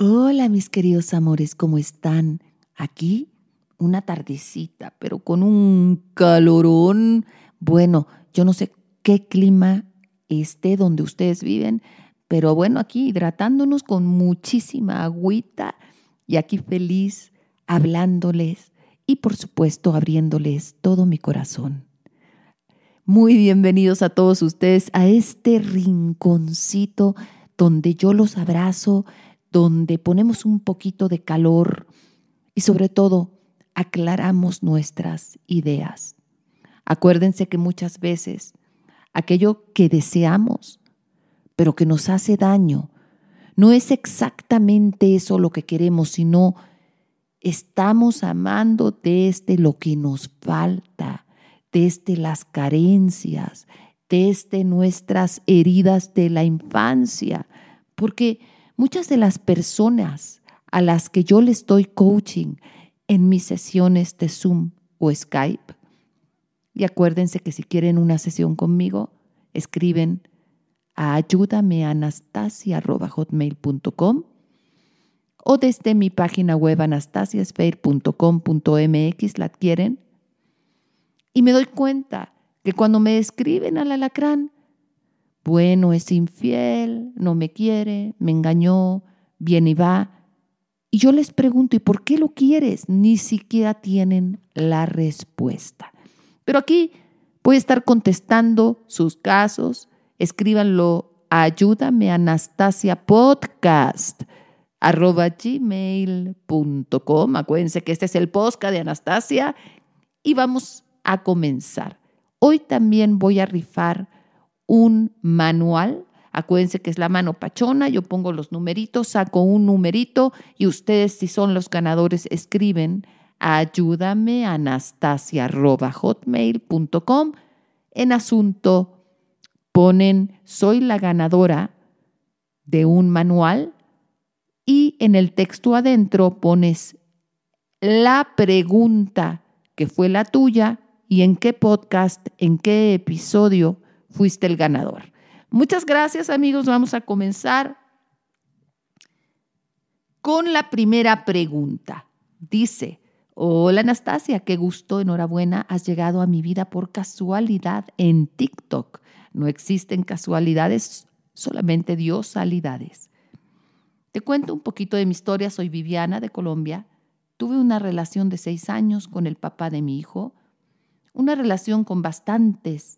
Hola mis queridos amores, ¿cómo están? Aquí una tardecita, pero con un calorón. Bueno, yo no sé qué clima esté donde ustedes viven, pero bueno, aquí hidratándonos con muchísima agüita y aquí feliz hablándoles y por supuesto abriéndoles todo mi corazón. Muy bienvenidos a todos ustedes a este rinconcito donde yo los abrazo, donde ponemos un poquito de calor y sobre todo aclaramos nuestras ideas. Acuérdense que muchas veces aquello que deseamos, pero que nos hace daño, no es exactamente eso lo que queremos, sino estamos amando desde lo que nos falta, desde las carencias, desde nuestras heridas de la infancia, porque Muchas de las personas a las que yo les doy coaching en mis sesiones de Zoom o Skype, y acuérdense que si quieren una sesión conmigo, escriben a ayúdameanastasia.hotmail.com o desde mi página web anastasiasfair.com.mx la adquieren. Y me doy cuenta que cuando me escriben al alacrán, bueno, es infiel, no me quiere, me engañó, viene y va. Y yo les pregunto, ¿y por qué lo quieres? Ni siquiera tienen la respuesta. Pero aquí voy a estar contestando sus casos. Escríbanlo a ayúdame Anastasia Podcast arroba gmail.com. Acuérdense que este es el podcast de Anastasia y vamos a comenzar. Hoy también voy a rifar un manual. Acuérdense que es la mano pachona, yo pongo los numeritos, saco un numerito y ustedes si son los ganadores escriben ayúdame anastasia.hotmail.com en asunto ponen soy la ganadora de un manual y en el texto adentro pones la pregunta que fue la tuya y en qué podcast, en qué episodio fuiste el ganador. Muchas gracias amigos, vamos a comenzar con la primera pregunta. Dice, hola Anastasia, qué gusto, enhorabuena, has llegado a mi vida por casualidad en TikTok. No existen casualidades, solamente diosalidades. Te cuento un poquito de mi historia, soy Viviana de Colombia. Tuve una relación de seis años con el papá de mi hijo, una relación con bastantes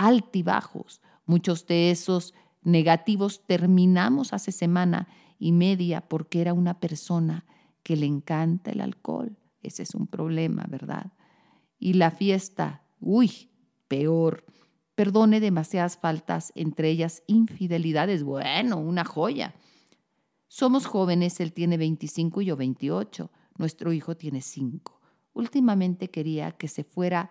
altibajos. Muchos de esos negativos terminamos hace semana y media porque era una persona que le encanta el alcohol. Ese es un problema, ¿verdad? Y la fiesta, uy, peor. Perdone demasiadas faltas, entre ellas infidelidades. Bueno, una joya. Somos jóvenes, él tiene 25 y yo 28. Nuestro hijo tiene 5. Últimamente quería que se fuera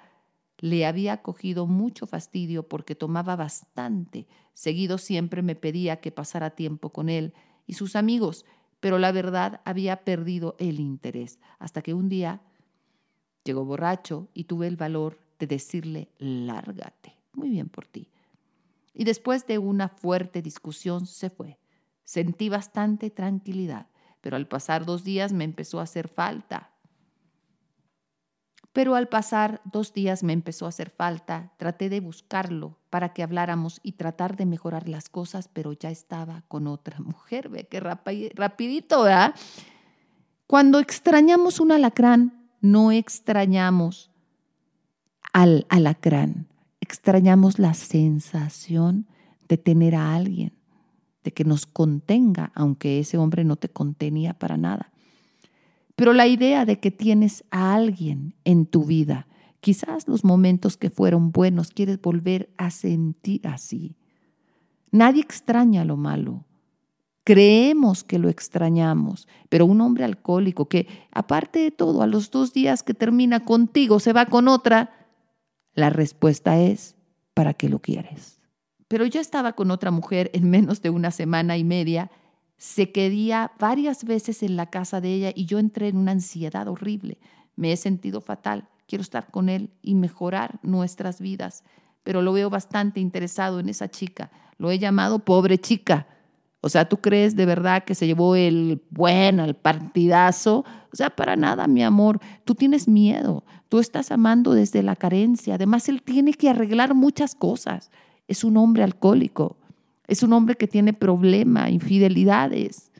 le había cogido mucho fastidio porque tomaba bastante. Seguido siempre me pedía que pasara tiempo con él y sus amigos, pero la verdad había perdido el interés, hasta que un día llegó borracho y tuve el valor de decirle, lárgate, muy bien por ti. Y después de una fuerte discusión se fue. Sentí bastante tranquilidad, pero al pasar dos días me empezó a hacer falta pero al pasar dos días me empezó a hacer falta, traté de buscarlo para que habláramos y tratar de mejorar las cosas, pero ya estaba con otra mujer, ve qué rapidito, ¿verdad? Cuando extrañamos un alacrán, no extrañamos al alacrán, extrañamos la sensación de tener a alguien, de que nos contenga, aunque ese hombre no te contenía para nada. Pero la idea de que tienes a alguien en tu vida, quizás los momentos que fueron buenos, quieres volver a sentir así. Nadie extraña lo malo. Creemos que lo extrañamos, pero un hombre alcohólico que, aparte de todo, a los dos días que termina contigo se va con otra, la respuesta es, ¿para qué lo quieres? Pero yo estaba con otra mujer en menos de una semana y media se quedía varias veces en la casa de ella y yo entré en una ansiedad horrible. Me he sentido fatal. Quiero estar con él y mejorar nuestras vidas. Pero lo veo bastante interesado en esa chica. Lo he llamado pobre chica O sea, ¿tú crees de verdad que se llevó el bueno, el partidazo? O sea, para nada, mi amor. Tú tienes miedo. Tú estás amando desde la carencia. Además, él tiene que arreglar muchas cosas. Es un hombre alcohólico. Es un hombre que tiene problemas, infidelidades.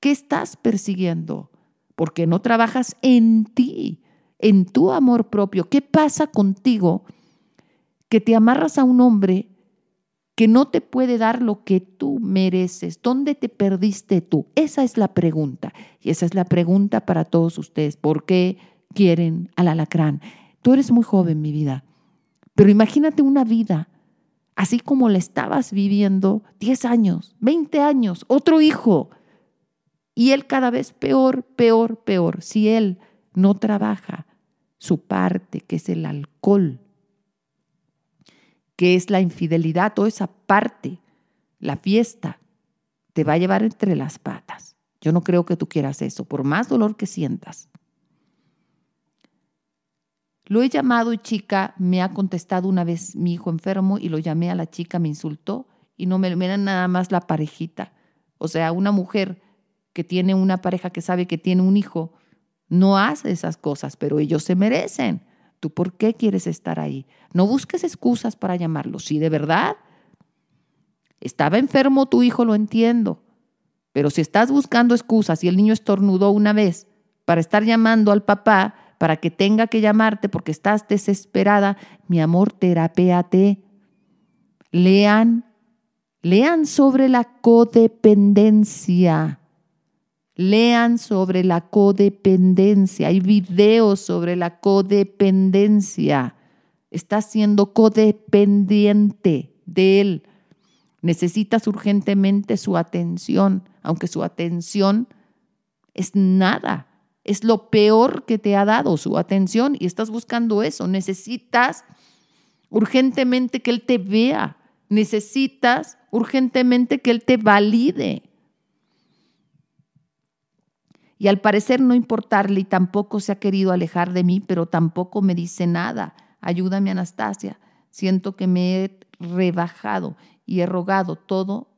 ¿Qué estás persiguiendo? Porque no trabajas en ti, en tu amor propio. ¿Qué pasa contigo que te amarras a un hombre que no te puede dar lo que tú mereces. ¿Dónde te perdiste tú? Esa es la pregunta. Y esa es la pregunta para todos ustedes. ¿Por qué quieren al alacrán? Tú eres muy joven, mi vida. Pero imagínate una vida así como la estabas viviendo, 10 años, 20 años, otro hijo. Y él cada vez peor, peor, peor. Si él no trabaja su parte, que es el alcohol, que es la infidelidad, o esa parte, la fiesta, te va a llevar entre las patas. Yo no creo que tú quieras eso, por más dolor que sientas. Lo he llamado y chica me ha contestado una vez mi hijo enfermo y lo llamé a la chica, me insultó y no me era nada más la parejita. O sea, una mujer que tiene una pareja que sabe que tiene un hijo no hace esas cosas, pero ellos se merecen. ¿Tú por qué quieres estar ahí? No busques excusas para llamarlo. Si de verdad estaba enfermo tu hijo, lo entiendo. Pero si estás buscando excusas y el niño estornudó una vez para estar llamando al papá, para que tenga que llamarte porque estás desesperada, mi amor, terapéate. Lean, lean sobre la codependencia. Lean sobre la codependencia. Hay videos sobre la codependencia. Estás siendo codependiente de él. Necesitas urgentemente su atención, aunque su atención es nada. Es lo peor que te ha dado su atención y estás buscando eso. Necesitas urgentemente que él te vea. Necesitas urgentemente que él te valide y al parecer no importarle y tampoco se ha querido alejar de mí, pero tampoco me dice nada. Ayúdame, Anastasia. Siento que me he rebajado y he rogado todo.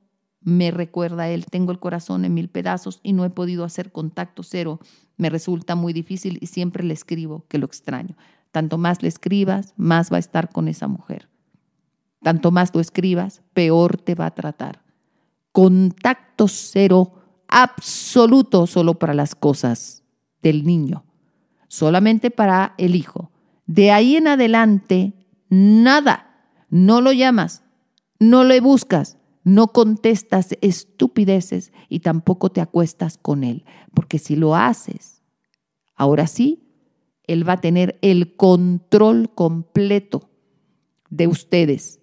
Me recuerda él. Tengo el corazón en mil pedazos y no he podido hacer contacto cero. Me resulta muy difícil y siempre le escribo que lo extraño. Tanto más le escribas, más va a estar con esa mujer. Tanto más lo escribas, peor te va a tratar. Contacto cero absoluto solo para las cosas del niño, solamente para el hijo. De ahí en adelante, nada. No lo llamas, no le buscas, no contestas estupideces y tampoco te acuestas con él. Porque si lo haces, ahora sí, él va a tener el control completo de ustedes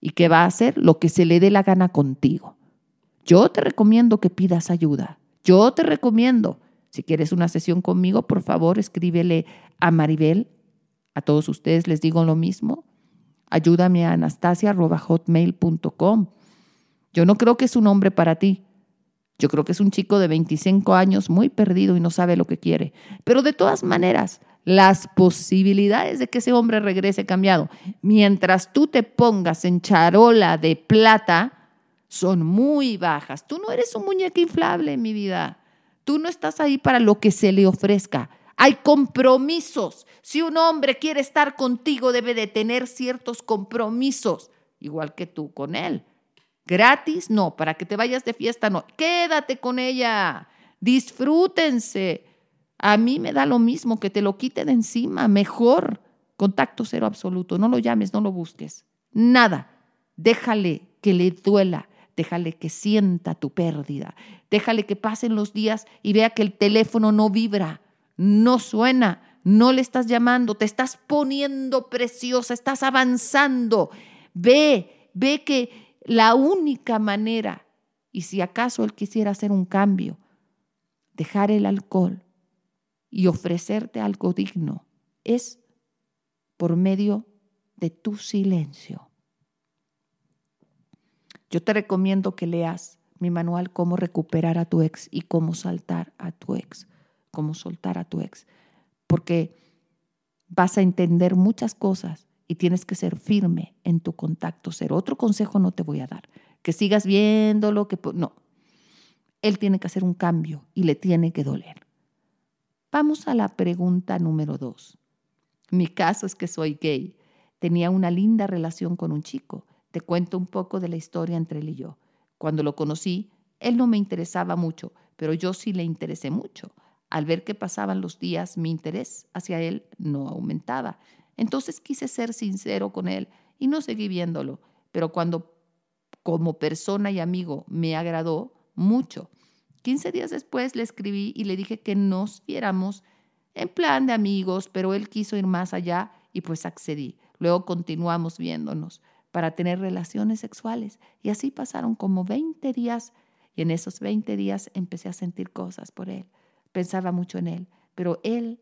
y que va a hacer lo que se le dé la gana contigo. Yo te recomiendo que pidas ayuda. Yo te recomiendo, si quieres una sesión conmigo, por favor, escríbele a Maribel. A todos ustedes les digo lo mismo. Ayúdame a anastasia.hotmail.com. Yo no creo que es un hombre para ti. Yo creo que es un chico de 25 años muy perdido y no sabe lo que quiere. Pero de todas maneras, las posibilidades de que ese hombre regrese cambiado, mientras tú te pongas en charola de plata, son muy bajas. Tú no eres un muñeco inflable, mi vida. Tú no estás ahí para lo que se le ofrezca. Hay compromisos. Si un hombre quiere estar contigo, debe de tener ciertos compromisos, igual que tú con él. Gratis, no, para que te vayas de fiesta, no. Quédate con ella. Disfrútense. A mí me da lo mismo que te lo quite de encima, mejor. Contacto cero absoluto. No lo llames, no lo busques. Nada. Déjale que le duela déjale que sienta tu pérdida, déjale que pasen los días y vea que el teléfono no vibra, no suena, no le estás llamando, te estás poniendo preciosa, estás avanzando. Ve, ve que la única manera, y si acaso él quisiera hacer un cambio, dejar el alcohol y ofrecerte algo digno, es por medio de tu silencio. Yo te recomiendo que leas mi manual Cómo recuperar a tu ex y cómo saltar a tu ex, cómo soltar a tu ex, porque vas a entender muchas cosas y tienes que ser firme en tu contacto ser Otro consejo no te voy a dar. que sigas viéndolo, que no. Él tiene que hacer un cambio y le tiene que doler. Vamos a la pregunta número dos. Mi caso es que soy gay. Tenía una linda relación con un chico. Te cuento un poco de la historia entre él y yo. Cuando lo conocí, él no me interesaba mucho, pero yo sí le interesé mucho. Al ver que pasaban los días, mi interés hacia él no aumentaba. Entonces quise ser sincero con él y no seguí viéndolo. Pero cuando como persona y amigo me agradó mucho. 15 días después le escribí y le dije que nos viéramos en plan de amigos, pero él quiso ir más allá y pues accedí. Luego continuamos viéndonos para tener relaciones sexuales y así pasaron como 20 días y en esos 20 días empecé a sentir cosas por él. Pensaba mucho en él, pero él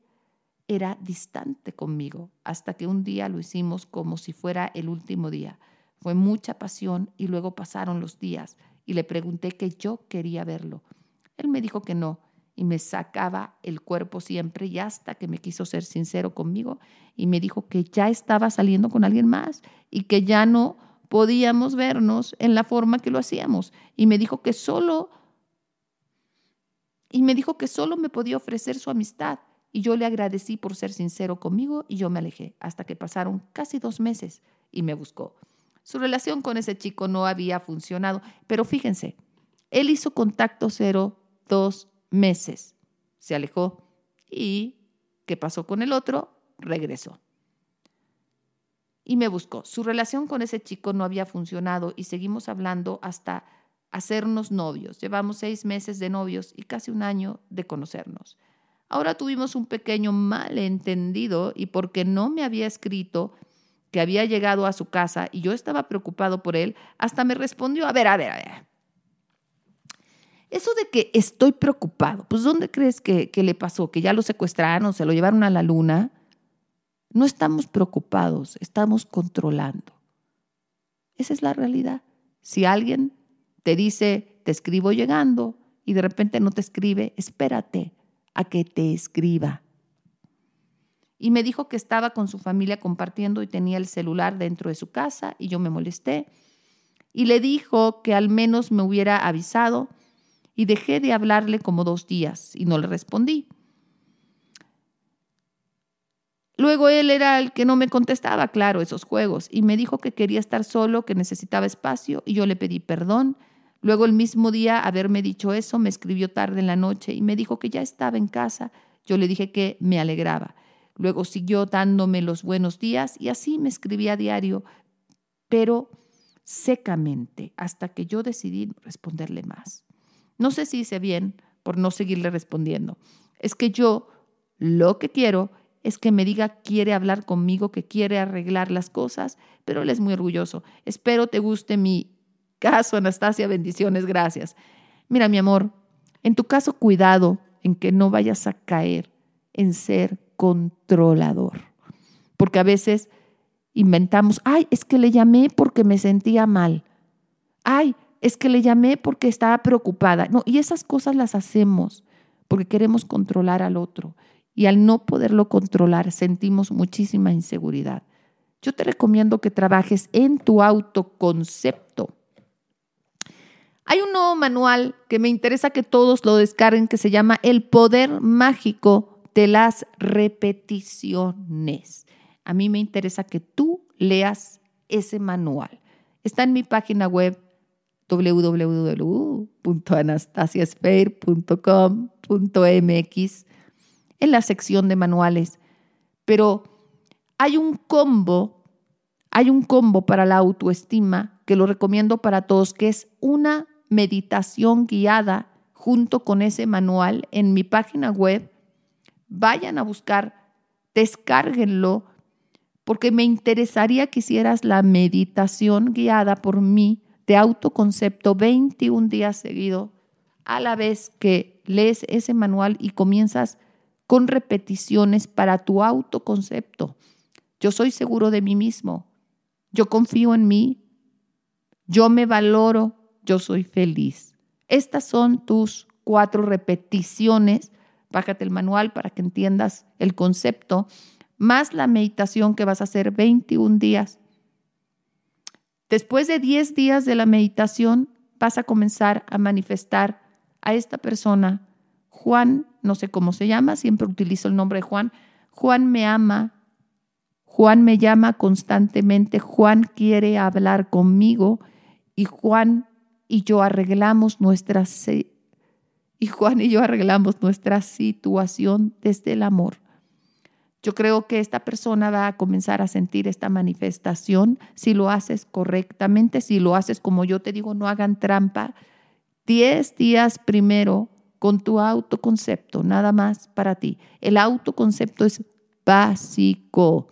era distante conmigo hasta que un día lo hicimos como si fuera el último día. Fue mucha pasión y luego pasaron los días y le pregunté que yo quería verlo. Él me dijo que no y me sacaba el cuerpo siempre y hasta que me quiso ser sincero conmigo y me dijo que ya estaba saliendo con alguien más y que ya no podíamos vernos en la forma que lo hacíamos y me dijo que solo y me dijo que solo me podía ofrecer su amistad y yo le agradecí por ser sincero conmigo y yo me alejé hasta que pasaron casi dos meses y me buscó. Su relación con ese chico no había funcionado, pero fíjense, él hizo contacto cero dos meses, se alejó y ¿qué pasó con el otro? Regresó. Y me buscó. Su relación con ese chico no había funcionado y seguimos hablando hasta hacernos novios. Llevamos seis meses de novios y casi un año de conocernos. Ahora tuvimos un pequeño malentendido y porque no me había escrito, que había llegado a su casa y yo estaba preocupado por él, hasta me respondió, a ver, a ver, a ver. Eso de que estoy preocupado, pues ¿dónde crees que, que le pasó? ¿Que ya lo secuestraron, se lo llevaron a la luna? No estamos preocupados, estamos controlando. Esa es la realidad. Si alguien te dice, te escribo llegando, y de repente no te escribe, espérate a que te escriba y me dijo que estaba con su familia compartiendo y tenía el celular dentro de su casa y yo me molesté y le dijo que al menos me hubiera avisado y dejé de hablarle como dos días y no le respondí. Luego él era el que no me contestaba, claro, esos juegos, y me dijo que quería estar solo, que necesitaba espacio, y yo le pedí perdón. Luego el mismo día, haberme dicho eso, me escribió tarde en la noche y me dijo que ya estaba en casa. Yo le dije que me alegraba. Luego siguió dándome los buenos días y así me escribía a diario, pero secamente, hasta que yo decidí responderle más. No sé si hice bien por no seguirle respondiendo. Es que yo lo que quiero es que me diga quiere hablar conmigo, que quiere arreglar las cosas, pero él es muy orgulloso. Espero te guste mi caso, Anastasia. Bendiciones, gracias. Mira, mi amor, en tu caso, cuidado en que no vayas a caer en ser controlador. Porque a veces inventamos, ay, es que le llamé porque me sentía mal. Ay, es que le llamé porque estaba preocupada. No, y esas cosas las hacemos porque queremos controlar al otro. Y al no poderlo controlar, sentimos muchísima inseguridad. Yo te recomiendo que trabajes en tu autoconcepto. Hay un nuevo manual que me interesa que todos lo descarguen que se llama El Poder Mágico de las repeticiones. A mí me interesa que tú leas ese manual. Está en mi página web www.anastasiasfair.com.mx en la sección de manuales. Pero hay un combo, hay un combo para la autoestima que lo recomiendo para todos, que es una meditación guiada junto con ese manual en mi página web vayan a buscar, descárguenlo, porque me interesaría que hicieras la meditación guiada por mí de autoconcepto 21 días seguidos, a la vez que lees ese manual y comienzas con repeticiones para tu autoconcepto. Yo soy seguro de mí mismo, yo confío en mí, yo me valoro, yo soy feliz. Estas son tus cuatro repeticiones bájate el manual para que entiendas el concepto, más la meditación que vas a hacer 21 días. Después de 10 días de la meditación, vas a comenzar a manifestar a esta persona. Juan, no sé cómo se llama, siempre utilizo el nombre de Juan. Juan me ama, Juan me llama constantemente, Juan quiere hablar conmigo y Juan y yo arreglamos nuestra y Juan y yo arreglamos nuestra situación desde el amor. Yo creo que esta persona va a comenzar a sentir esta manifestación si lo haces correctamente, si lo haces como yo te digo, no hagan trampa. Diez días primero con tu autoconcepto, nada más para ti. El autoconcepto es básico.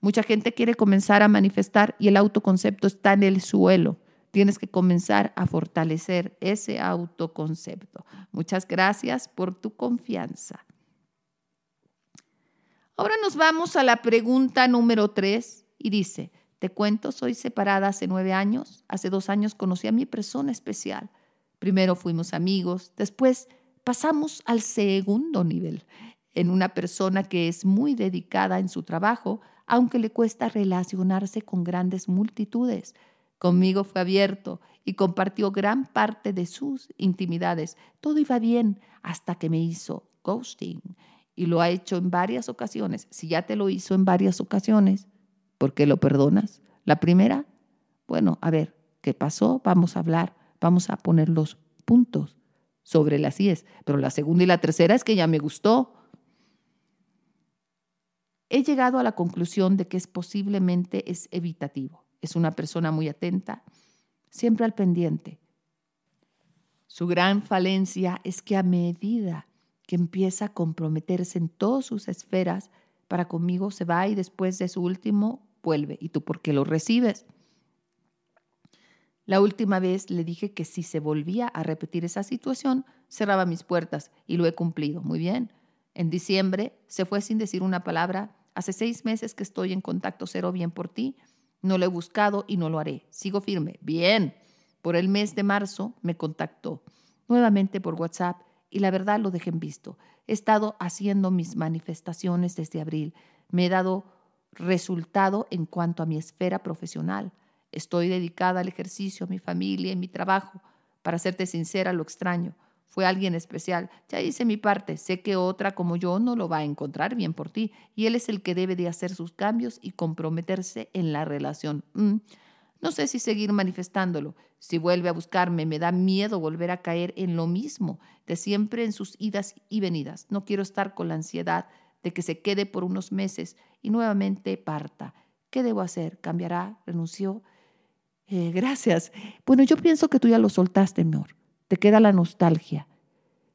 Mucha gente quiere comenzar a manifestar y el autoconcepto está en el suelo. Tienes que comenzar a fortalecer ese autoconcepto. Muchas gracias por tu confianza. Ahora nos vamos a la pregunta número tres y dice, te cuento, soy separada hace nueve años. Hace dos años conocí a mi persona especial. Primero fuimos amigos, después pasamos al segundo nivel, en una persona que es muy dedicada en su trabajo, aunque le cuesta relacionarse con grandes multitudes. Conmigo fue abierto y compartió gran parte de sus intimidades. Todo iba bien hasta que me hizo ghosting y lo ha hecho en varias ocasiones, si ya te lo hizo en varias ocasiones, ¿por qué lo perdonas? La primera, bueno, a ver, ¿qué pasó? Vamos a hablar, vamos a poner los puntos sobre las IES. Pero la segunda y la tercera es que ya me gustó. He llegado a la conclusión de que es posiblemente es evitativo. Es una persona muy atenta, siempre al pendiente. Su gran falencia es que a medida que empieza a comprometerse en todas sus esferas, para conmigo se va y después de su último vuelve. ¿Y tú por qué lo recibes? La última vez le dije que si se volvía a repetir esa situación, cerraba mis puertas y lo he cumplido. Muy bien. En diciembre se fue sin decir una palabra. Hace seis meses que estoy en contacto cero bien por ti. No lo he buscado y no lo haré. Sigo firme. Bien. Por el mes de marzo me contactó nuevamente por WhatsApp y la verdad lo dejen visto. He estado haciendo mis manifestaciones desde abril. Me he dado resultado en cuanto a mi esfera profesional. Estoy dedicada al ejercicio, a mi familia y mi trabajo. Para serte sincera, lo extraño. Fue alguien especial. Ya hice mi parte. Sé que otra como yo no lo va a encontrar bien por ti. Y él es el que debe de hacer sus cambios y comprometerse en la relación. Mm. No sé si seguir manifestándolo. Si vuelve a buscarme, me da miedo volver a caer en lo mismo de siempre en sus idas y venidas. No quiero estar con la ansiedad de que se quede por unos meses y nuevamente parta. ¿Qué debo hacer? ¿Cambiará? ¿Renunció? Eh, gracias. Bueno, yo pienso que tú ya lo soltaste, amor. Te queda la nostalgia.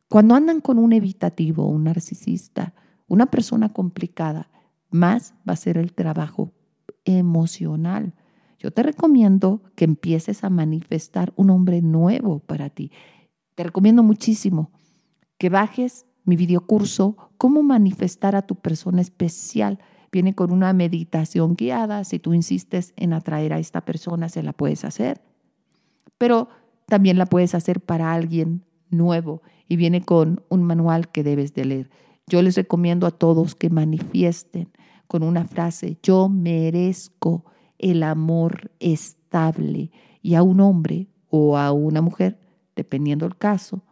Cuando andan con un evitativo, un narcisista, una persona complicada, más va a ser el trabajo emocional yo te recomiendo que empieces a manifestar un hombre nuevo para ti. Te recomiendo muchísimo que bajes mi videocurso, cómo manifestar a tu persona especial. Viene con una meditación guiada. Si tú insistes en atraer a esta persona, se la puedes hacer. Pero también la puedes hacer para alguien nuevo y viene con un manual que debes de leer. Yo les recomiendo a todos que manifiesten con una frase, yo merezco el amor estable y a un hombre o a una mujer, dependiendo el caso,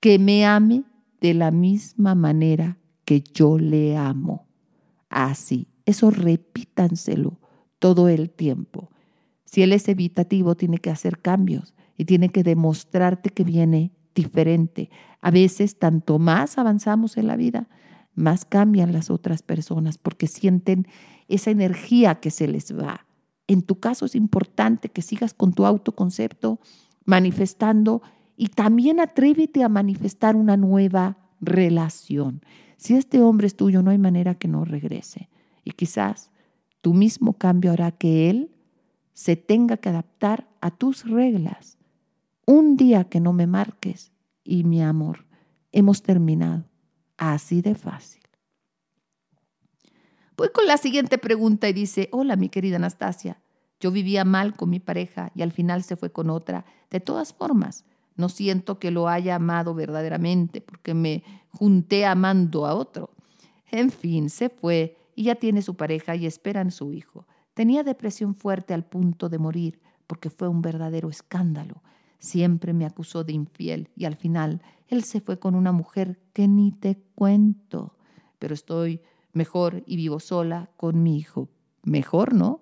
que me ame de la misma manera que yo le amo. Así, eso repítanselo todo el tiempo. Si él es evitativo, tiene que hacer cambios y tiene que demostrarte que viene diferente. A veces, tanto más avanzamos en la vida, más cambian las otras personas porque sienten esa energía que se les va. En tu caso es importante que sigas con tu autoconcepto manifestando y también atrévete a manifestar una nueva relación. Si este hombre es tuyo, no hay manera que no regrese. Y quizás tu mismo cambio hará que él se tenga que adaptar a tus reglas. Un día que no me marques y mi amor, hemos terminado. Así de fácil. Voy con la siguiente pregunta y dice, hola mi querida Anastasia, yo vivía mal con mi pareja y al final se fue con otra. De todas formas, no siento que lo haya amado verdaderamente porque me junté amando a otro. En fin, se fue y ya tiene su pareja y esperan su hijo. Tenía depresión fuerte al punto de morir porque fue un verdadero escándalo. Siempre me acusó de infiel y al final él se fue con una mujer que ni te cuento. Pero estoy mejor y vivo sola con mi hijo. Mejor, ¿no?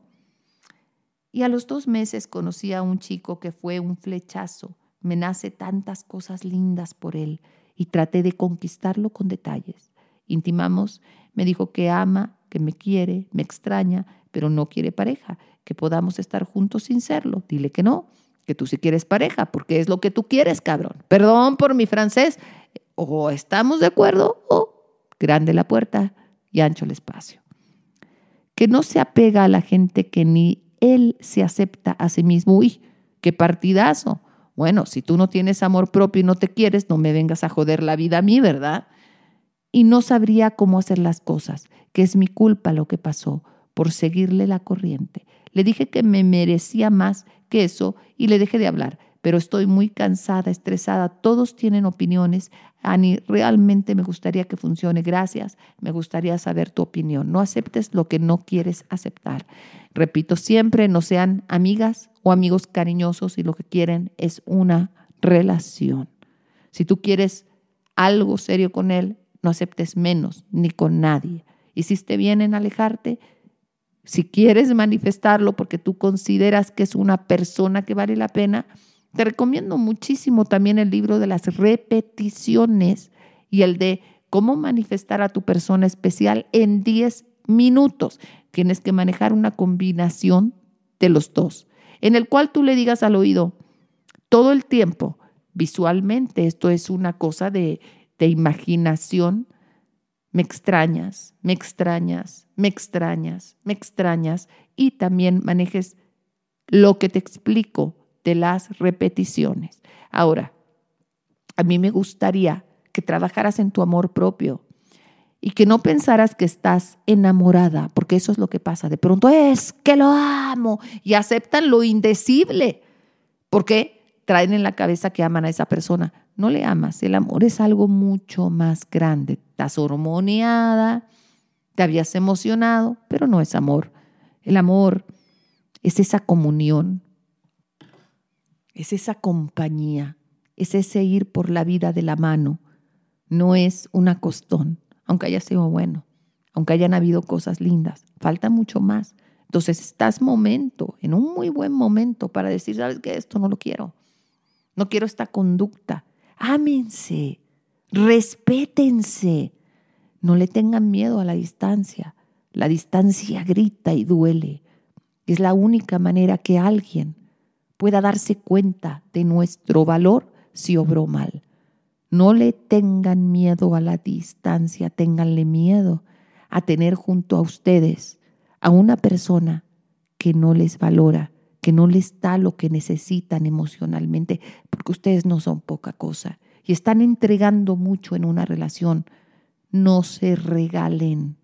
Y a los dos meses conocí a un chico que fue un flechazo. Me nace tantas cosas lindas por él y traté de conquistarlo con detalles. Intimamos, me dijo que ama, que me quiere, me extraña, pero no quiere pareja, que podamos estar juntos sin serlo. Dile que no, que tú sí quieres pareja, porque es lo que tú quieres, cabrón. Perdón por mi francés. O estamos de acuerdo o grande la puerta y ancho el espacio. Que no se apega a la gente que ni él se acepta a sí mismo. Uy, qué partidazo. Bueno, si tú no tienes amor propio y no te quieres, no me vengas a joder la vida a mí, ¿verdad? Y no sabría cómo hacer las cosas, que es mi culpa lo que pasó por seguirle la corriente. Le dije que me merecía más que eso y le dejé de hablar, pero estoy muy cansada, estresada. Todos tienen opiniones. Ani, realmente me gustaría que funcione. Gracias. Me gustaría saber tu opinión. No aceptes lo que no quieres aceptar. Repito siempre, no sean amigas o amigos cariñosos y lo que quieren es una relación. Si tú quieres algo serio con él, no aceptes menos ni con nadie. Hiciste bien en alejarte. Si quieres manifestarlo porque tú consideras que es una persona que vale la pena, te recomiendo muchísimo también el libro de las repeticiones y el de cómo manifestar a tu persona especial en 10 minutos. Tienes que manejar una combinación de los dos en el cual tú le digas al oído todo el tiempo, visualmente, esto es una cosa de, de imaginación, me extrañas, me extrañas, me extrañas, me extrañas, y también manejes lo que te explico de las repeticiones. Ahora, a mí me gustaría que trabajaras en tu amor propio, y que no pensaras que estás enamorada, porque eso es lo que pasa. De pronto es que lo amo y aceptan lo indecible, porque traen en la cabeza que aman a esa persona. No le amas, el amor es algo mucho más grande. Estás hormoneada, te habías emocionado, pero no es amor. El amor es esa comunión, es esa compañía, es ese ir por la vida de la mano, no es un acostón aunque haya sido bueno, aunque hayan habido cosas lindas, falta mucho más. Entonces estás momento, en un muy buen momento para decir, ¿sabes qué? Esto no lo quiero. No quiero esta conducta. Ámense, respétense. No le tengan miedo a la distancia. La distancia grita y duele. Es la única manera que alguien pueda darse cuenta de nuestro valor si obró mal. No le tengan miedo a la distancia, ténganle miedo a tener junto a ustedes a una persona que no les valora, que no les da lo que necesitan emocionalmente, porque ustedes no son poca cosa y están entregando mucho en una relación. No se regalen,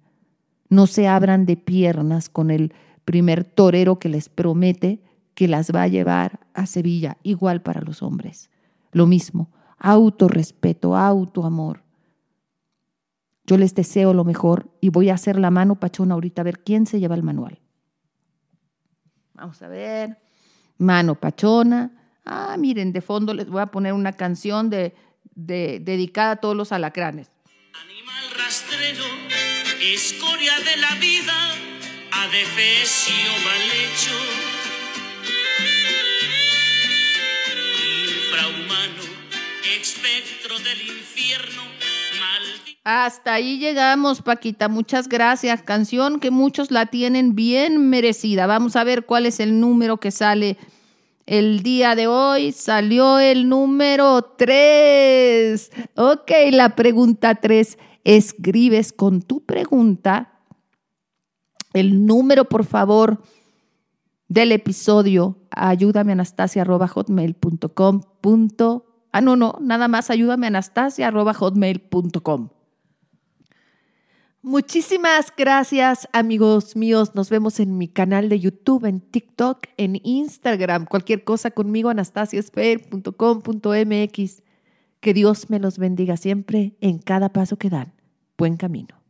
no se abran de piernas con el primer torero que les promete que las va a llevar a Sevilla, igual para los hombres. Lo mismo, autorrespeto, autoamor. Yo les deseo lo mejor y voy a hacer la mano pachona ahorita a ver quién se lleva el manual. Vamos a ver. Mano pachona. Ah, miren, de fondo les voy a poner una canción de, dedicada a todos los alacranes. Animal rastrero, escoria de la vida, adefesio mal hecho espectro del infierno. Hasta ahí llegamos, Paquita. Muchas gracias. Canción que muchos la tienen bien merecida. Vamos a ver cuál es el número que sale el día de hoy. Salió el número 3. Ok, la pregunta 3. Escribes con tu pregunta el número, por favor, del episodio. Ayúdame, Anastasia, Ah, no, no, nada más ayúdame anastasia.hotmail.com. Muchísimas gracias, amigos míos. Nos vemos en mi canal de YouTube, en TikTok, en Instagram. Cualquier cosa conmigo, anastasiasper.com.mx. Que Dios me los bendiga siempre en cada paso que dan. Buen camino.